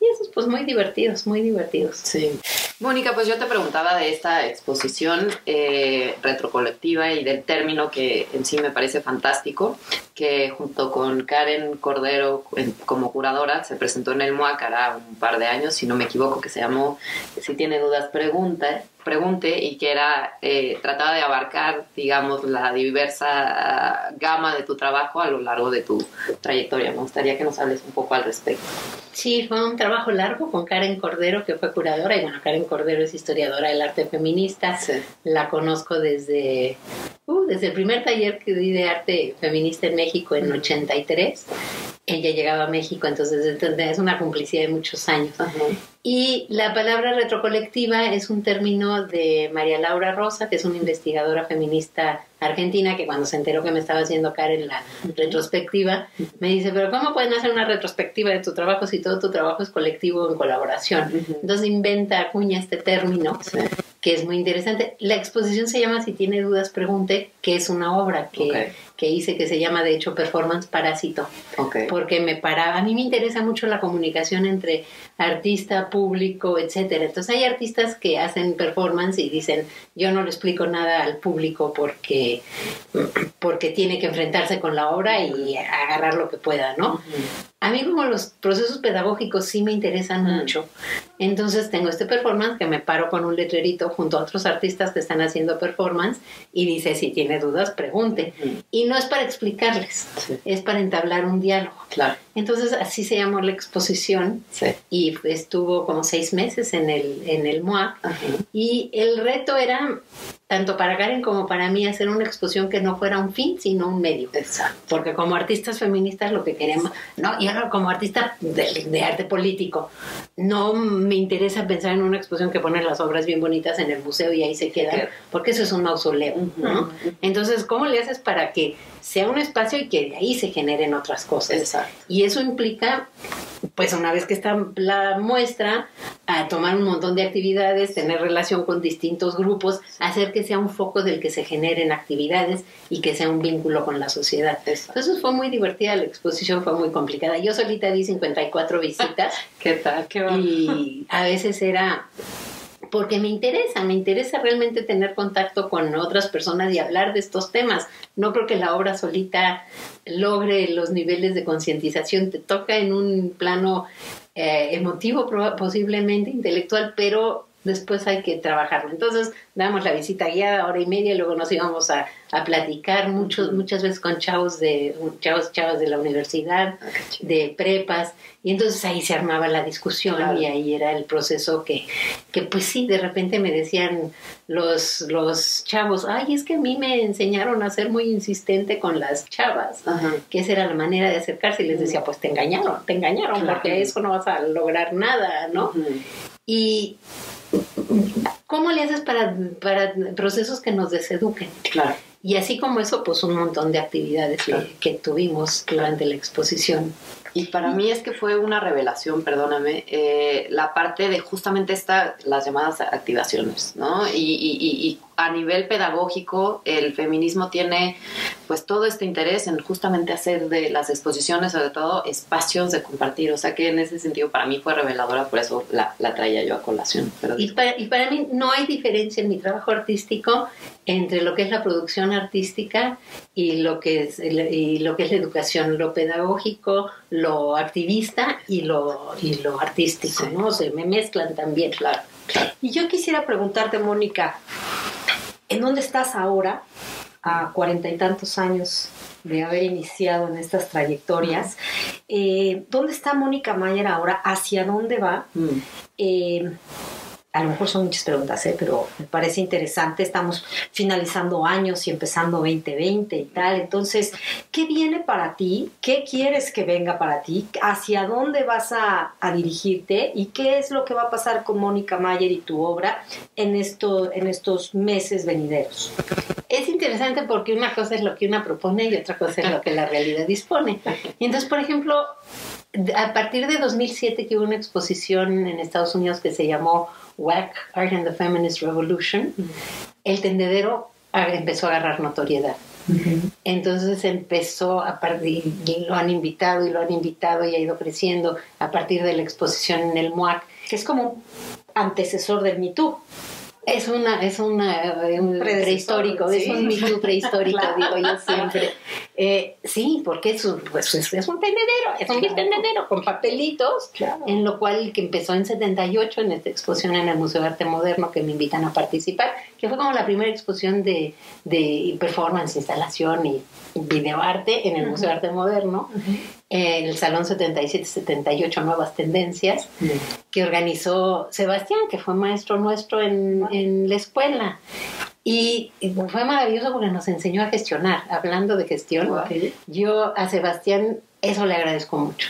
Y esos pues muy divertidos, muy divertidos. Sí. Mónica, pues yo te preguntaba de esta exposición eh, retrocolectiva y del término que en sí me parece fantástico, que junto con Karen Cordero como curadora se presentó en el MOAC un par de años, si no me equivoco, que se llamó Si tiene dudas, pregunta pregunte y que era, eh, trataba de abarcar, digamos, la diversa gama de tu trabajo a lo largo de tu trayectoria. Me gustaría que nos hables un poco al respecto. Sí, fue un trabajo largo con Karen Cordero, que fue curadora, y bueno, Karen Cordero es historiadora del arte feminista. La conozco desde, uh, desde el primer taller que di de arte feminista en México en 83 ella llegaba a México, entonces es una complicidad de muchos años. Y la palabra retrocolectiva es un término de María Laura Rosa, que es una investigadora feminista argentina, que cuando se enteró que me estaba haciendo en la retrospectiva, me dice, pero ¿cómo pueden hacer una retrospectiva de tu trabajo si todo tu trabajo es colectivo en colaboración? Entonces inventa, acuña este término que es muy interesante. La exposición se llama Si tiene dudas, pregunte, que es una obra que, que hice que se llama, de hecho, Performance Parásito. Porque me para, a mí me interesa mucho la comunicación entre artista, público, etcétera. Entonces hay artistas que hacen performance y dicen, yo no le explico nada al público porque, porque tiene que enfrentarse con la obra y agarrar lo que pueda, ¿no? A mí como los procesos pedagógicos sí me interesan mucho. Entonces tengo este performance que me paro con un letrerito junto a otros artistas que están haciendo performance y dice si tiene dudas pregunte. Y no es para explicarles, es para entablar un diálogo. Claro. Entonces así se llamó la exposición y estuvo como seis meses en el, en el MOA. Y el reto era, tanto para Karen como para mí, hacer una exposición que no fuera un fin, sino un medio. Exacto. Porque como artistas feministas lo que queremos, ¿no? Y ahora como artista de, arte político, no me interesa pensar en una exposición que pone las obras bien bonitas en el museo y ahí se quedan, porque eso es un mausoleo, ¿no? Entonces, ¿cómo le haces para que sea un espacio y que de ahí se generen otras cosas? Exacto. Y eso implica, pues una vez que está la muestra, a tomar un montón de actividades, tener relación con distintos grupos, hacer que sea un foco del que se generen actividades y que sea un vínculo con la sociedad. Entonces fue muy divertida, la exposición fue muy complicada. Yo solita di 54 visitas. ¿Qué tal? Qué y a veces era porque me interesa, me interesa realmente tener contacto con otras personas y hablar de estos temas. No creo que la obra solita logre los niveles de concientización, te toca en un plano eh, emotivo, posiblemente intelectual, pero después hay que trabajarlo. Entonces damos la visita guiada, hora y media, luego nos íbamos a, a platicar muchos, muchas veces con chavos de, chavos, chavos de la universidad, ah, de prepas, y entonces ahí se armaba la discusión y ahí era el proceso que, que pues sí, de repente me decían los, los chavos, ay, es que a mí me enseñaron a ser muy insistente con las chavas, que esa era la manera de acercarse y les decía, pues te engañaron, te engañaron, porque eso no vas a lograr nada, ¿no? Y ¿Cómo le haces para, para procesos que nos deseduquen? Claro. Y así como eso, pues un montón de actividades que, tuvimos durante la exposición. Y para mí es que fue una revelación, perdóname, eh, la parte de justamente esta, las llamadas activaciones, ¿no? Y, y, y, a nivel pedagógico, el feminismo tiene pues todo este interés en justamente hacer de las exposiciones, sobre todo, espacios de compartir. O sea que en ese sentido para mí fue reveladora, por eso la, la traía yo a colación. y, para, y para mí no hay diferencia en mi trabajo artístico entre lo que es la producción artística y lo que es, y lo que es la educación, lo pedagógico, lo activista y lo, y lo artístico, ¿no? Se me mezclan también, claro. Y yo quisiera preguntarte, Mónica, ¿en dónde estás ahora, a cuarenta y tantos años de haber iniciado en estas trayectorias? Eh, ¿Dónde está Mónica Mayer ahora? ¿Hacia dónde va? Mm. Eh, a lo mejor son muchas preguntas, ¿eh? pero me parece interesante. Estamos finalizando años y empezando 2020 y tal. Entonces, ¿qué viene para ti? ¿Qué quieres que venga para ti? ¿Hacia dónde vas a, dirigirte? ¿Y qué es lo que va a pasar con Mónica Mayer y tu obra en, esto, en estos meses venideros? Es interesante porque una cosa es lo que una propone y otra cosa es lo que la realidad dispone. Y entonces, por ejemplo, a partir de 2007 que hubo una exposición en Estados Unidos que se llamó WAC, Art and the Feminist Revolution, el tendedero empezó a agarrar notoriedad. Entonces empezó a partir, y lo han invitado y lo han invitado y ha ido creciendo a partir de la exposición en el MUAC. Que es como antecesor del Me es una, es una, un prehistórico, es un mito prehistórico, digo yo siempre. Eh, sí, porque es un, pues, es, un tendedero, es un tendedero con papelitos, en lo cual que empezó en 78 en esta exposición en el Museo de Arte Moderno que me invitan a participar, que fue como la primera exposición de, de performance, instalación y videoarte en el Museo de Arte Moderno, el Salón 77-78 Nuevas Tendencias, que organizó Sebastián, que fue maestro nuestro en, en la escuela. Y fue maravilloso porque nos enseñó a gestionar. Hablando de gestión, yo a Sebastián eso le agradezco mucho,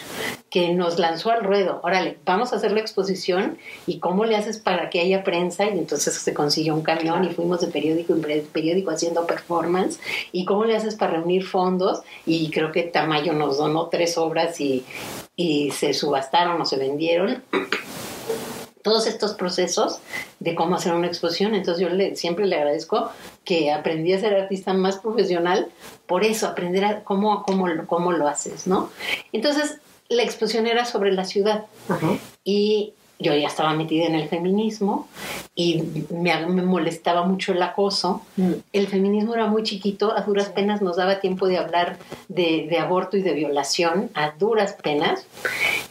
que nos lanzó al ruedo. Órale, vamos a hacer la exposición y cómo le haces para que haya prensa. Y entonces se consiguió un camión y fuimos de periódico en periódico haciendo performance. Y cómo le haces para reunir fondos. Y creo que Tamayo nos donó tres obras y, y se subastaron o se vendieron todos estos procesos de cómo hacer una exposición. Entonces yo le, siempre le agradezco que aprendí a ser artista más profesional, por eso, aprender a cómo, cómo, cómo lo haces, ¿no? Entonces la exposición era sobre la ciudad y yo ya estaba metida en el feminismo y me, molestaba mucho el acoso. Mm. El feminismo era muy chiquito, a duras penas nos daba tiempo de hablar de, de, aborto y de violación, a duras penas.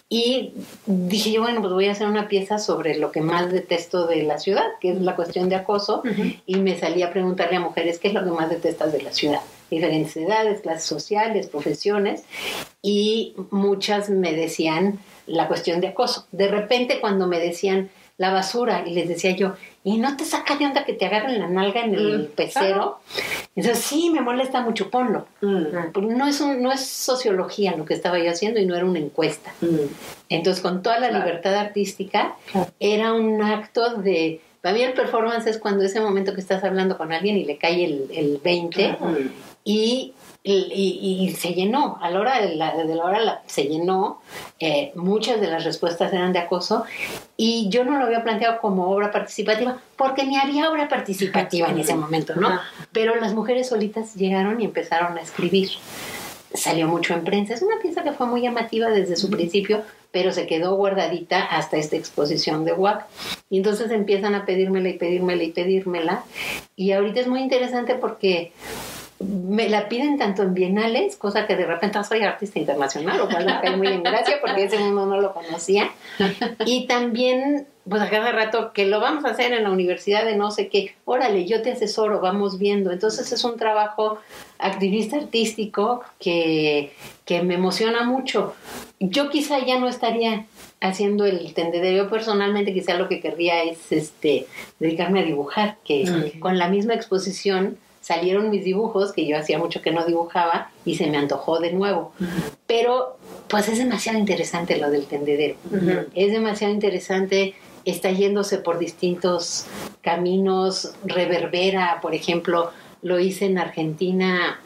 Y dije yo, bueno, pues voy a hacer una pieza sobre lo que más detesto de la ciudad, que es la cuestión de acoso, y me salí a preguntarle a mujeres qué es lo que más detestas de la ciudad. diferentes edades, clases sociales, profesiones, y muchas me decían la cuestión de acoso. De repente cuando me decían la basura y les decía yo, ¿y no te saca de onda que te agarren la nalga en el mm, pecero? Entonces, sí, me molesta mucho, ponlo. Mm. No, es no es sociología lo que estaba yo haciendo y no era una encuesta. Mm. Entonces, con toda la libertad artística, era un acto de... Para mí el performance es cuando ese momento que estás hablando con alguien y le cae el, el 20 y y, se llenó, a la hora de la, de la hora se llenó, eh, muchas de las respuestas eran de acoso y yo no lo había planteado como obra participativa porque ni había obra participativa en ese momento, ¿no? Pero las mujeres solitas llegaron y empezaron a escribir. Salió mucho en prensa, es una pieza que fue muy llamativa desde su principio, pero se quedó guardadita hasta esta exposición de WAC. Y entonces empiezan a pedírmela y pedírmela y pedírmela. Y ahorita es muy interesante porque me la piden tanto en bienales, cosa que de repente soy artista internacional, lo cual me cae muy en gracia porque ese mundo no lo conocía. Y también, pues a cada rato, que lo vamos a hacer en la universidad de no sé qué, órale, yo te asesoro, vamos viendo. Entonces es un trabajo activista artístico que, que me emociona mucho. Yo quizá ya no estaría haciendo el tendedero personalmente quizá lo que querría es este dedicarme a dibujar que con la misma exposición salieron mis dibujos, que yo hacía mucho que no dibujaba, y se me antojó de nuevo. Pero pues es demasiado interesante lo del tendedero. Es demasiado interesante, está yéndose por distintos caminos, reverbera, por ejemplo, lo hice en Argentina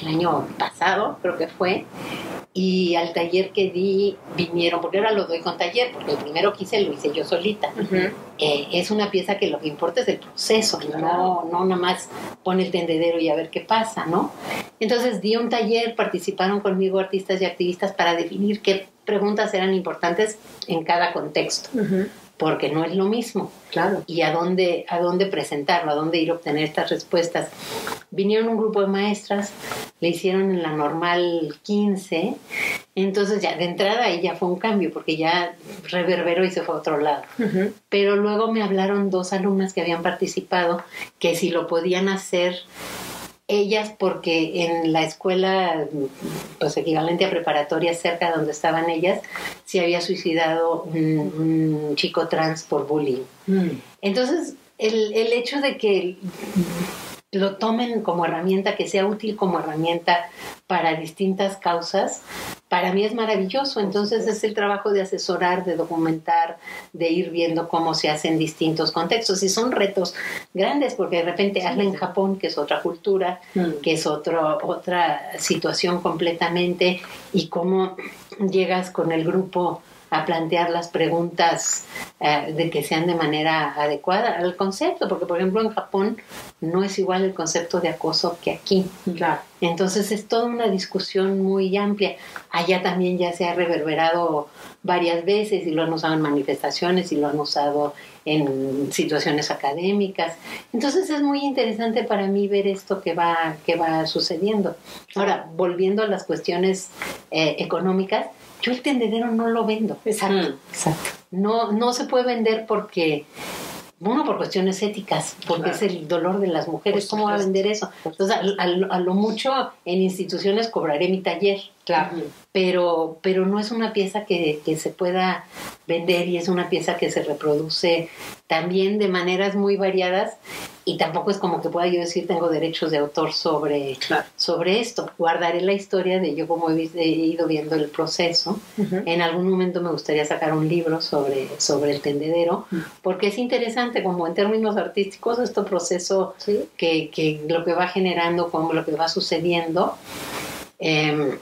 el año pasado, creo que fue, y al taller que di vinieron, porque ahora lo doy con taller, porque el primero que hice lo hice yo solita. Eh, es una pieza que lo que importa es el proceso, no, no nada más pone el tendedero y a ver qué pasa, ¿no? Entonces di un taller, participaron conmigo artistas y activistas para definir qué preguntas eran importantes en cada contexto porque no es lo mismo. Claro. Y a dónde, a dónde presentarlo, a dónde ir a obtener estas respuestas. Vinieron un grupo de maestras, le hicieron en la normal 15, entonces ya de entrada ahí ya fue un cambio, porque ya reverberó y se fue a otro lado. Pero luego me hablaron dos alumnas que habían participado, que si lo podían hacer ellas porque en la escuela pues equivalente a preparatoria cerca de donde estaban ellas se había suicidado un, chico trans por bullying mm. entonces el, el hecho de que lo tomen como herramienta, que sea útil como herramienta para distintas causas, para mí es maravilloso. Entonces es el trabajo de asesorar, de documentar, de ir viendo cómo se hace en distintos contextos. Y son retos grandes porque de repente hazlo en Japón, que es otra cultura, mm. que es otro, otra situación completamente, y cómo llegas con el grupo a plantear las preguntas eh, de que sean de manera adecuada al concepto, porque por ejemplo en Japón no es igual el concepto de acoso que aquí. Claro. Entonces es toda una discusión muy amplia. Allá también ya se ha reverberado varias veces y lo han usado en manifestaciones y lo han usado en situaciones académicas. Entonces es muy interesante para mí ver esto que va, que va sucediendo. Ahora, volviendo a las cuestiones eh, económicas, yo el tendedero no lo vendo. Exacto. Mm. Exacto. No, no se puede vender porque uno por cuestiones éticas, porque es el dolor de las mujeres, ¿cómo va a vender eso? Entonces, a, lo mucho en instituciones cobraré mi taller, claro. pero, pero no es una pieza que, que, se pueda vender y es una pieza que se reproduce también de maneras muy variadas y tampoco es como que pueda yo decir tengo derechos de autor sobre, sobre esto. Guardaré la historia de yo como he, ido viendo el proceso. En algún momento me gustaría sacar un libro sobre, sobre el tendedero, porque es interesante como en términos artísticos este proceso que, que, lo que va generando, como lo que va sucediendo. Eh,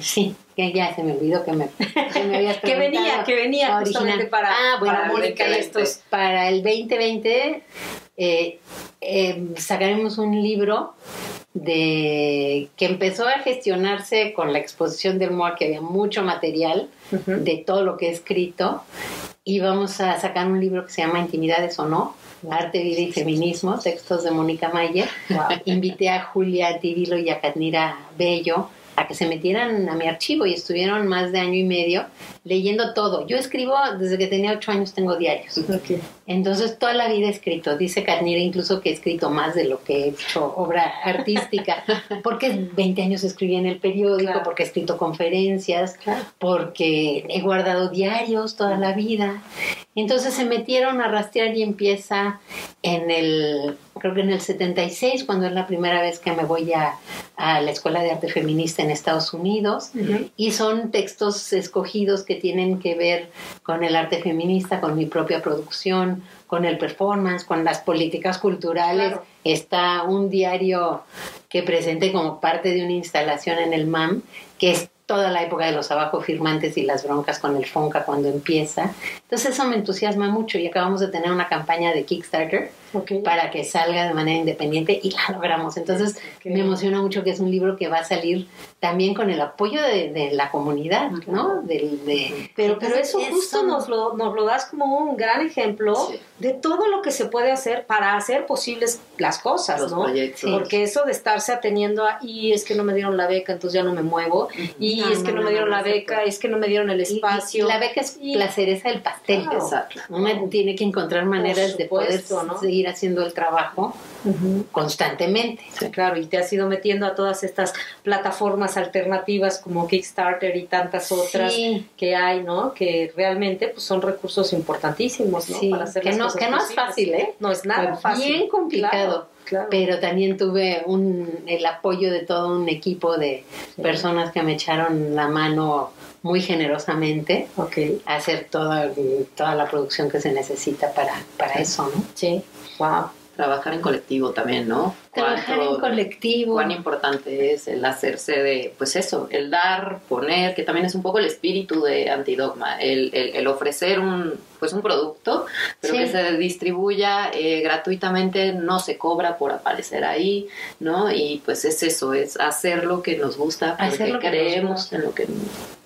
sí, que ya se me olvidó que me, que venía, que venía justamente para, ah, bueno, para, estos. para el 2020 eh, eh, sacaremos un libro de que empezó a gestionarse con la exposición del MOA, que había mucho material de todo lo que he escrito, y vamos a sacar un libro que se llama Intimidades o no, Arte, Vida y Feminismo, textos de Mónica Mayer. Invité a Julia Divilo y a Cadnira Bello a que se metieran a mi archivo y estuvieron más de año y medio leyendo todo. Yo escribo desde que tenía ocho años, tengo diarios. Entonces, toda la vida he escrito. Dice Carnira incluso que he escrito más de lo que he hecho obra artística, porque 20 años escribí en el periódico, porque he escrito conferencias, porque he guardado diarios toda la vida. Entonces se metieron a rastrear y empieza en el, creo que en el 76, cuando es la primera vez que me voy a, a la Escuela de Arte Feminista en Estados Unidos, y son textos escogidos que tienen que ver con el arte feminista, con mi propia producción, con el performance, con las políticas culturales. Está un diario que presenté como parte de una instalación en el MAM, que es toda la época de los abajo firmantes y las broncas con el Fonca cuando empieza. Entonces eso me entusiasma mucho y acabamos de tener una campaña de Kickstarter para que salga de manera independiente y la logramos. Entonces me emociona mucho que es un libro que va a salir también con el apoyo de, la comunidad, ¿no? De, pero, pero eso justo nos lo, nos lo das como un gran ejemplo de todo lo que se puede hacer para hacer posibles las cosas, ¿no? Porque eso de estarse ateniendo a, y es que no me dieron la beca, entonces ya no me muevo, y es que no, me dieron la beca, es que no me dieron el espacio. Y, la beca es la cereza del pastel. Exacto. Uno tiene que encontrar maneras de poder seguir haciendo el trabajo constantemente. claro, y te has ido metiendo a todas estas plataformas alternativas como Kickstarter y tantas otras que hay, ¿no? Que realmente pues, son recursos importantísimos, ¿no? Para hacer que, no, que no es fácil, ¿eh? No es nada fácil. Bien complicado. Pero también tuve un, el apoyo de todo un equipo de personas que me echaron la mano muy generosamente a hacer toda, toda la producción que se necesita para, para eso, ¿no? Sí, wow. Trabajar en colectivo también, ¿no? Trabajar en colectivo. Cuán importante es el hacerse de, pues eso, el dar, poner, que también es un poco el espíritu de Antidogma, el, el, ofrecer un, pues un producto, pero que se distribuya eh, gratuitamente, no se cobra por aparecer ahí, ¿no? Y pues es eso, es hacer lo que nos gusta, porque lo creemos en lo que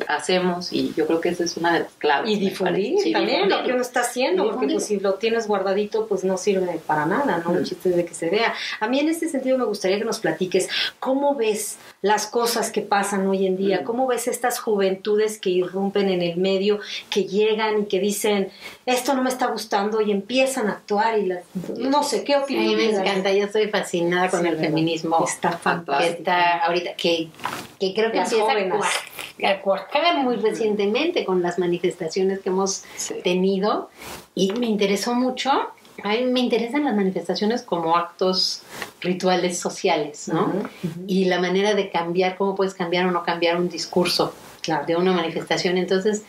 hacemos y yo creo que esa es una de las claves. Y difundir también lo que uno está haciendo, porque pues, si lo tienes guardadito, pues no sirve para nada, ¿no? El chiste de que se vea. A mí en este sentido me gustaría que nos platiques cómo ves las cosas que pasan hoy en día, mm. cómo ves estas juventudes que irrumpen en el medio, que llegan y que dicen, esto no me está gustando y empiezan a actuar y las, no sé, ¿qué opinas? A mí me encanta, yo estoy fascinada con el feminismo. Está fantástico. Que está ahorita, que, que creo que empieza a cuajar muy recientemente con las manifestaciones que hemos tenido y me interesó mucho a mí me interesan las manifestaciones como actos rituales sociales, ¿no? Y la manera de cambiar, cómo puedes cambiar o no cambiar un discurso de una manifestación. Entonces,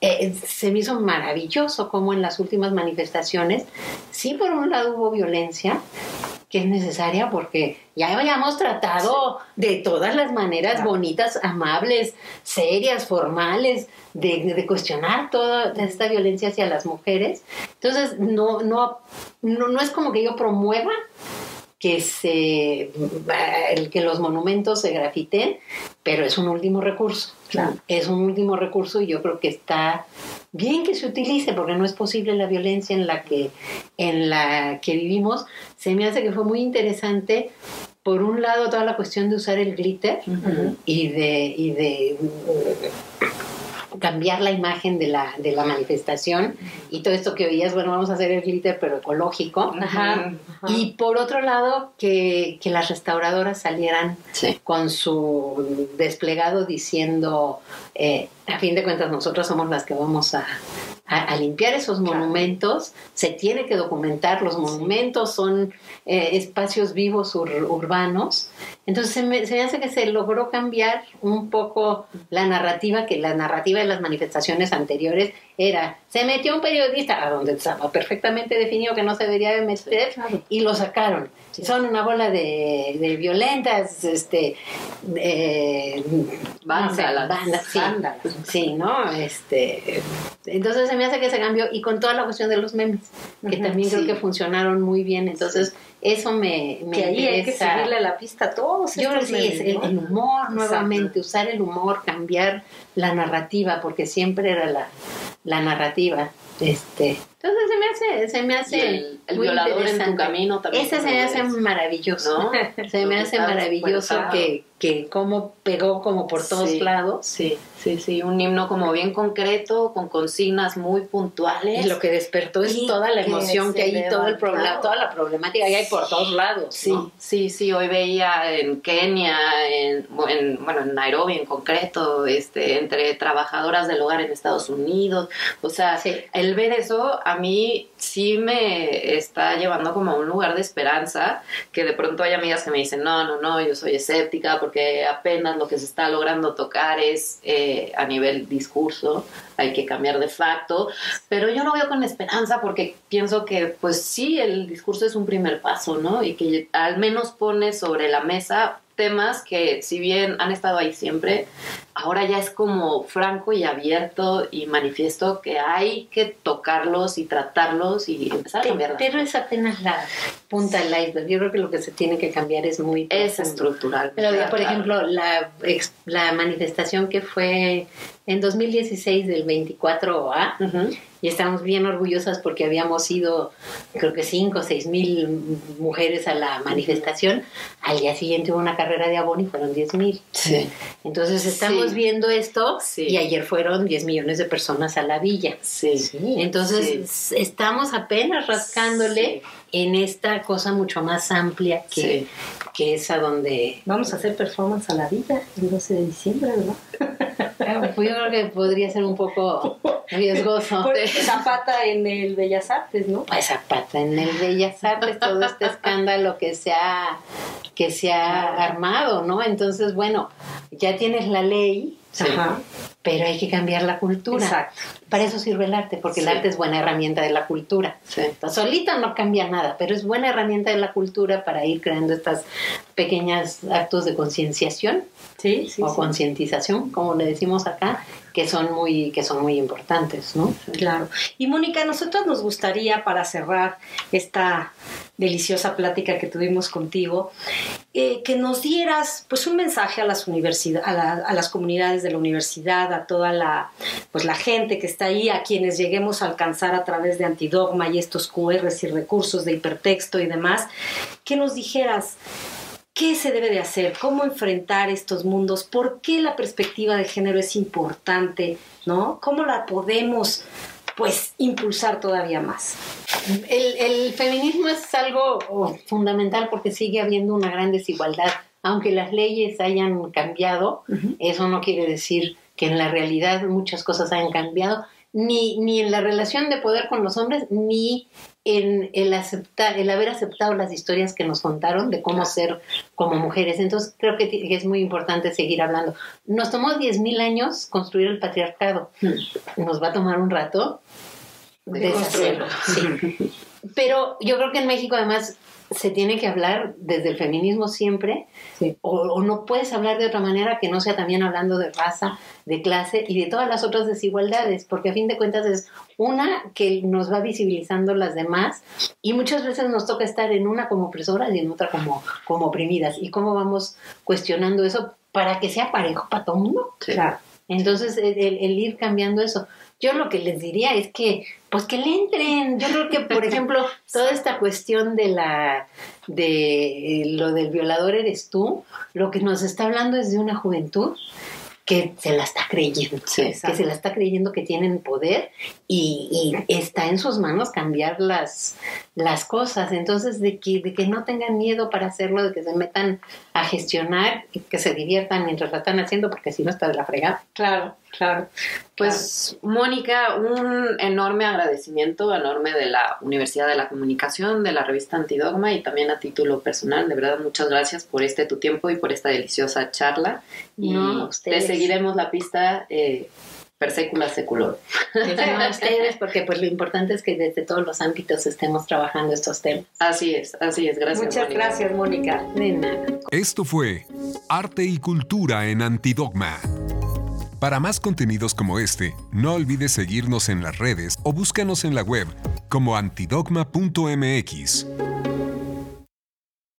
eh, se me hizo maravilloso cómo en las últimas manifestaciones, sí, por un lado hubo violencia, que es necesaria porque ya habíamos tratado de todas las maneras bonitas, amables, serias, formales, de, cuestionar toda esta violencia hacia las mujeres. Entonces, no, no, no, no es como que yo promueva que se el que los monumentos se grafiten, pero es un último recurso. Es un último recurso y yo creo que está bien que se utilice porque no es posible la violencia en la que en la que vivimos. Se me hace que fue muy interesante por un lado toda la cuestión de usar el glitter y de y de cambiar la imagen de la, de la manifestación y todo esto que oías, bueno, vamos a hacer el glitter pero ecológico. Y por otro lado, que, que las restauradoras salieran con su desplegado diciendo, eh, a fin de cuentas nosotros somos las que vamos a, a, limpiar esos monumentos, se tiene que documentar, los monumentos son eh, espacios vivos urbanos, entonces se me, hace que se logró cambiar un poco la narrativa, que la narrativa de las manifestaciones anteriores era, se metió un periodista, a donde estaba perfectamente definido que no se debería de meter, y lo sacaron. Son una bola de, violentas, este, eh, bandas, sí, ¿no? Este, entonces se me hace que se cambió, y con toda la cuestión de los memes, que también creo que funcionaron muy bien, entonces eso me, me que ahí hay que seguirle la pista a todos. Yo creo que sí, es el, humor nuevamente, usar el humor, cambiar la narrativa, porque siempre era la, la narrativa. Este, entonces se me hace, se me hace el, violador en tu camino también. Ese se me hace maravilloso. Se me hace maravilloso que, que cómo pegó como por todos lados. Sí, sí, sí, un himno como bien concreto, con consignas muy puntuales. Y lo que despertó es toda la emoción que hay, todo el problema, toda la problemática que hay por todos lados. Sí, sí, sí, hoy veía en Kenia, en, bueno, en Nairobi en concreto, este, entre trabajadoras del hogar en Estados Unidos. O sea, el ver eso a mí sí me está llevando como a un lugar de esperanza, que de pronto hay amigas que me dicen, no, no, no, yo soy escéptica porque apenas lo que se está logrando tocar es eh, a nivel discurso, hay que cambiar de facto, pero yo lo veo con esperanza porque pienso que pues sí, el discurso es un primer paso, ¿no? Y que al menos pone sobre la mesa temas que si bien han estado ahí siempre, ahora ya es como franco y abierto y manifiesto que hay que tocarlos y tratarlos y empezar a cambiar. Pero es apenas la punta del iceberg. Yo creo que lo que se tiene que cambiar es muy... Es estructural. Pero por ejemplo, la, la manifestación que fue en 2016 del 24A, y estamos bien orgullosas porque habíamos ido, creo que 5 o 6 mil mujeres a la manifestación. Al día siguiente hubo una carrera de abono y fueron 10 mil. Sí. Entonces estamos viendo esto y ayer fueron 10 millones de personas a la villa. Sí. Entonces estamos apenas rascándole en esta cosa mucho más amplia que, que es a donde... Vamos a hacer performance a la villa el 12 de diciembre, ¿verdad? Pues yo creo que podría ser un poco riesgoso. Zapata en el Bellas Artes, ¿no? Zapata en el Bellas Artes, todo este escándalo que se ha, que se ha armado, ¿no? Entonces, bueno, ya tienes la ley, pero hay que cambiar la cultura. Exacto. Para eso sirve el arte, porque el arte es buena herramienta de la cultura. Sí. solita no cambia nada, pero es buena herramienta de la cultura para ir creando estas pequeñas actos de concienciación sí, o concientización, como le decimos acá, que son muy que son muy importantes, ¿no? Claro. Y Mónica, a nosotros nos gustaría para cerrar esta deliciosa plática que tuvimos contigo, eh, que nos dieras pues un mensaje a las universidades, a, las comunidades de la universidad, a toda la pues la gente que está ahí, a quienes lleguemos a alcanzar a través de Antidogma y estos QRs y recursos de hipertexto y demás, que nos dijeras ¿Qué se debe de hacer? ¿Cómo enfrentar estos mundos? ¿Por qué la perspectiva de género es importante? ¿No? ¿Cómo la podemos pues impulsar todavía más? El, feminismo es algo oh, fundamental porque sigue habiendo una gran desigualdad. Aunque las leyes hayan cambiado, eso no quiere decir que en la realidad muchas cosas hayan cambiado, ni, ni en la relación de poder con los hombres, ni en el aceptar, el haber aceptado las historias que nos contaron de cómo ser como mujeres. Entonces creo que es muy importante seguir hablando. Nos tomó 10.000 años construir el patriarcado. Hmm. Nos va a tomar un rato deshacerlo. Sí. Pero yo creo que en México además se tiene que hablar desde el feminismo siempre, o, no puedes hablar de otra manera que no sea también hablando de raza, de clase y de todas las otras desigualdades, porque a fin de cuentas es una que nos va visibilizando las demás y muchas veces nos toca estar en una como opresoras y en otra como, como oprimidas. ¿Y cómo vamos cuestionando eso para que sea parejo para todo el mundo? Claro. Entonces, el, el ir cambiando eso. Yo lo que les diría es que pues que le entren. Yo creo que, por ejemplo, toda esta cuestión de la de lo del violador eres tú, lo que nos está hablando es de una juventud que se la está creyendo, que se la está creyendo que tienen poder y, está en sus manos cambiar las, las cosas. Entonces, de que, de que no tengan miedo para hacerlo, de que se metan a gestionar y que se diviertan mientras la están haciendo, porque si no está de la fregada. Claro, claro. Pues, Mónica, un enorme agradecimiento enorme de la Universidad de la Comunicación, de la revista Antidogma y también a título personal. De verdad, muchas gracias por este tu tiempo y por esta deliciosa charla. Y te seguiremos la pista. Eh, per secula seculor. a ustedes, porque pues lo importante es que desde todos los ámbitos estemos trabajando estos temas. Así es, así es. Gracias. Muchas gracias, Mónica. Esto fue Arte y Cultura en Antidogma. Para más contenidos como este, no olvides seguirnos en las redes o búscanos en la web como antidogma.mx.